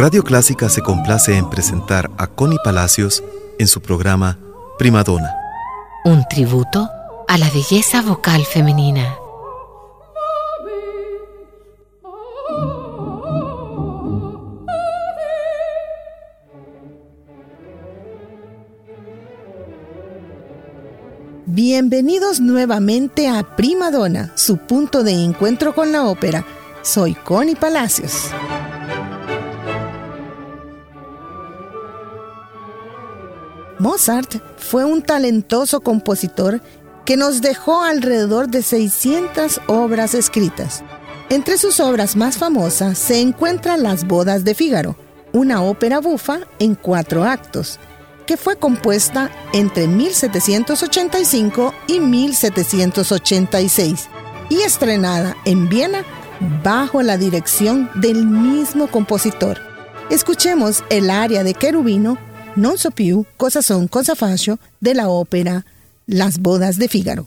Radio Clásica se complace en presentar a Connie Palacios en su programa Primadona. Un tributo a la belleza vocal femenina. Bienvenidos nuevamente a Primadona, su punto de encuentro con la ópera. Soy Connie Palacios. Mozart fue un talentoso compositor que nos dejó alrededor de 600 obras escritas. Entre sus obras más famosas se encuentran Las bodas de Fígaro, una ópera bufa en cuatro actos, que fue compuesta entre 1785 y 1786 y estrenada en Viena bajo la dirección del mismo compositor. Escuchemos el aria de Querubino non so più cosa son cosa faccio della opera Las bodas de Figaro.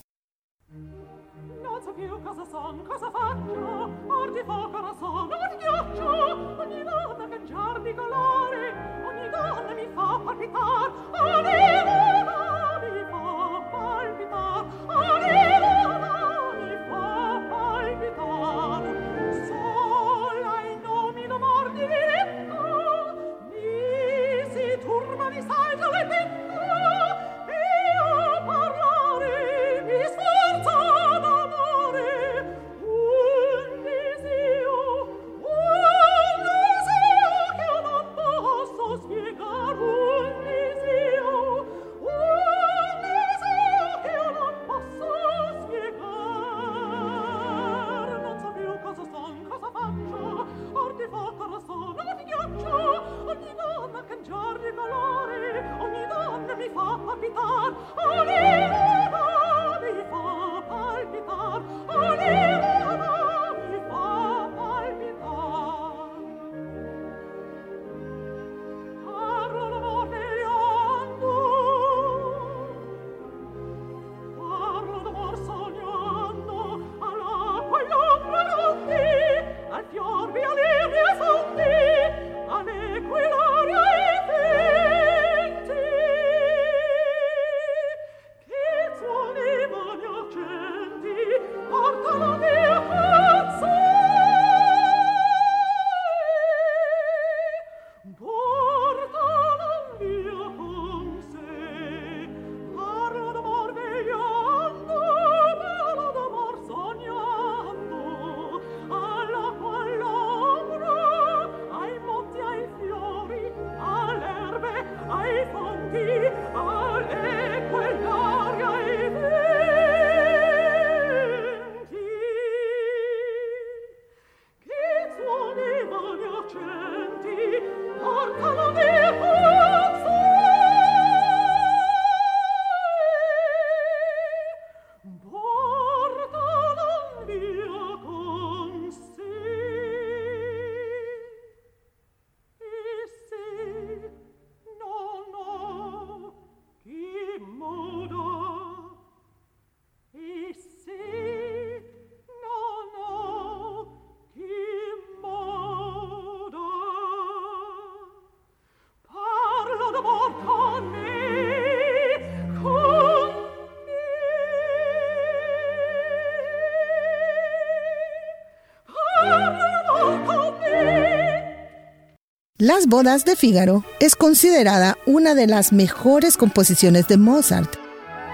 Las bodas de Fígaro es considerada una de las mejores composiciones de Mozart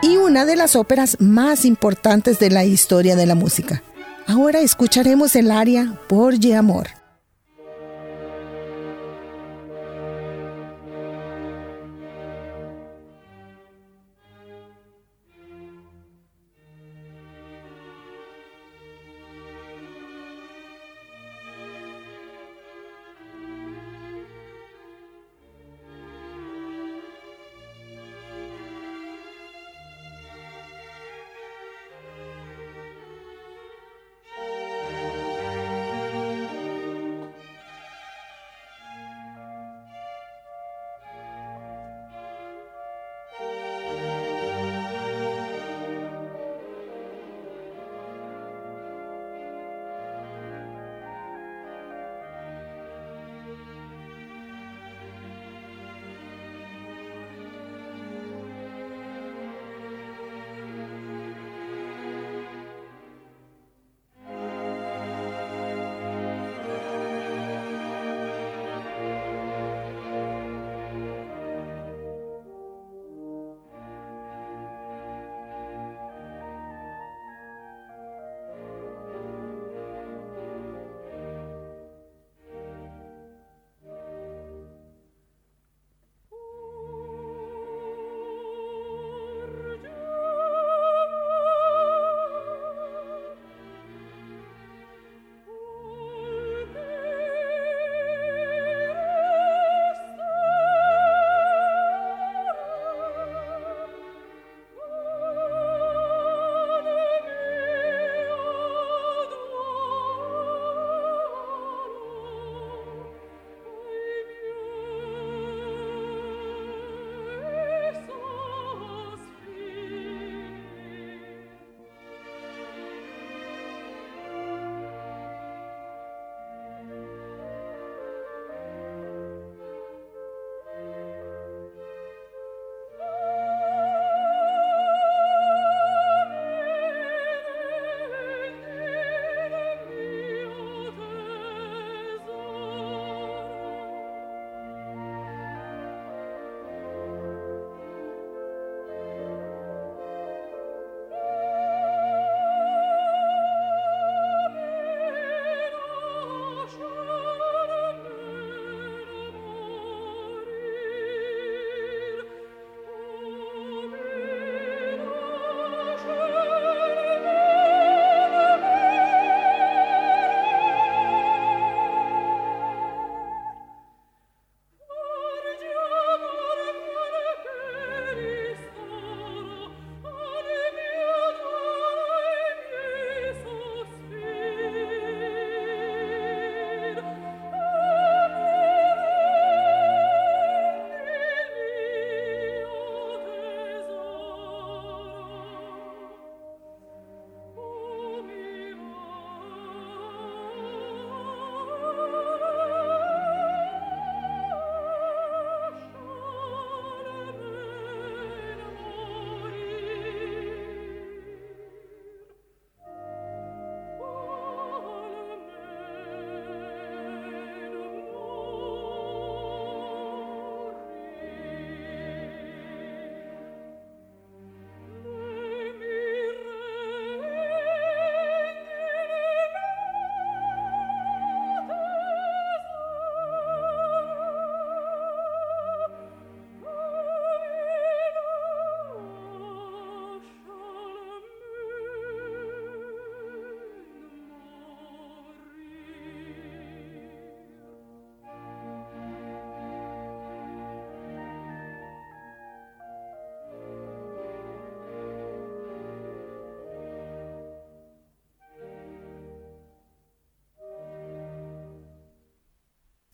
y una de las óperas más importantes de la historia de la música. Ahora escucharemos el aria Porge Amor.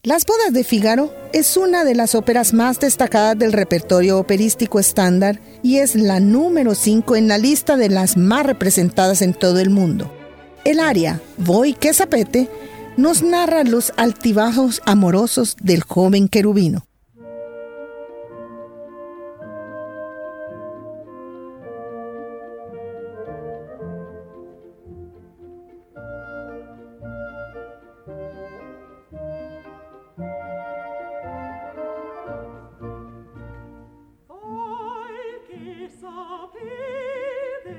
Las bodas de Fígaro es una de las óperas más destacadas del repertorio operístico estándar y es la número 5 en la lista de las más representadas en todo el mundo. El aria Voy que sapete nos narra los altibajos amorosos del joven querubino. sapere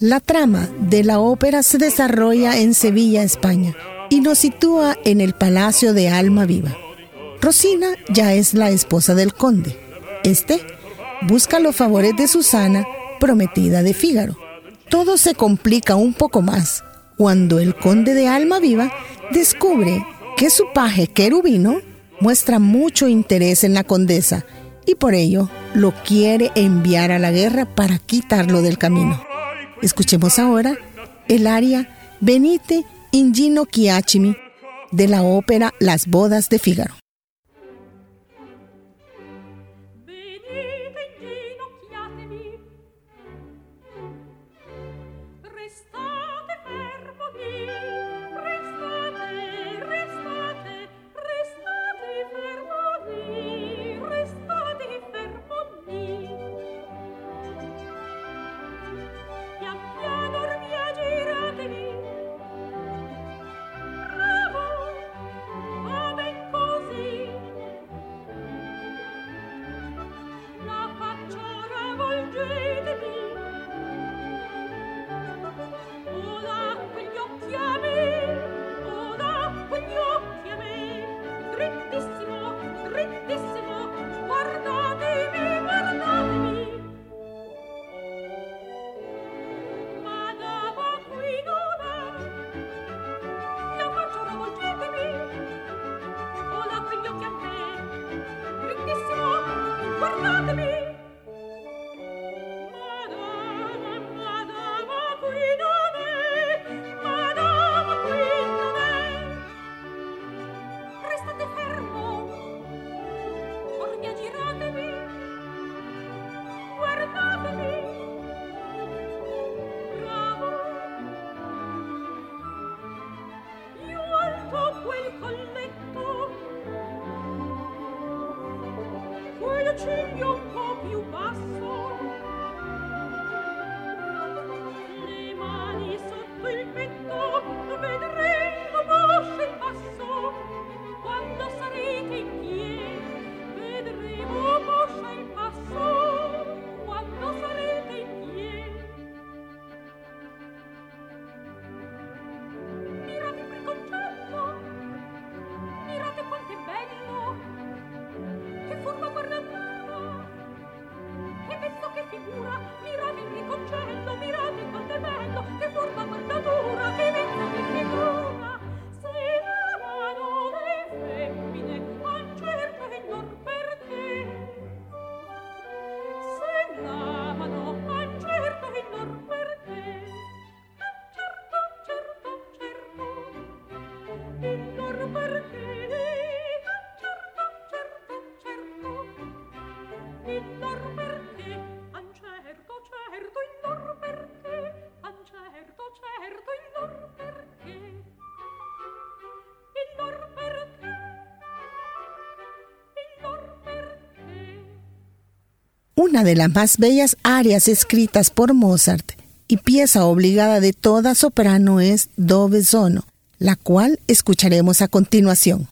La trama de la ópera se desarrolla en Sevilla, España, y nos sitúa en el Palacio de Alma Viva. Rosina ya es la esposa del conde. Este busca los favores de Susana, prometida de Fígaro. Todo se complica un poco más cuando el conde de Alma Viva descubre que su paje querubino muestra mucho interés en la condesa y por ello lo quiere enviar a la guerra para quitarlo del camino. Escuchemos ahora el aria Benite Ingino Chiachimi de la ópera Las bodas de Fígaro. Una de las más bellas arias escritas por Mozart y pieza obligada de toda soprano es Dove Sono, la cual escucharemos a continuación.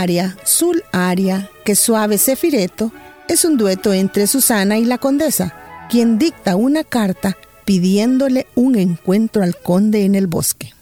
Aria Sul aria, que suave Cefireto, es un dueto entre Susana y la condesa, quien dicta una carta pidiéndole un encuentro al conde en el bosque.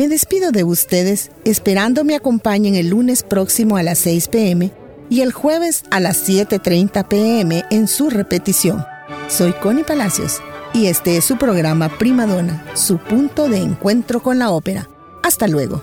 Me despido de ustedes esperando me acompañen el lunes próximo a las 6 pm y el jueves a las 7.30 pm en su repetición. Soy Connie Palacios y este es su programa Primadona, su punto de encuentro con la ópera. Hasta luego.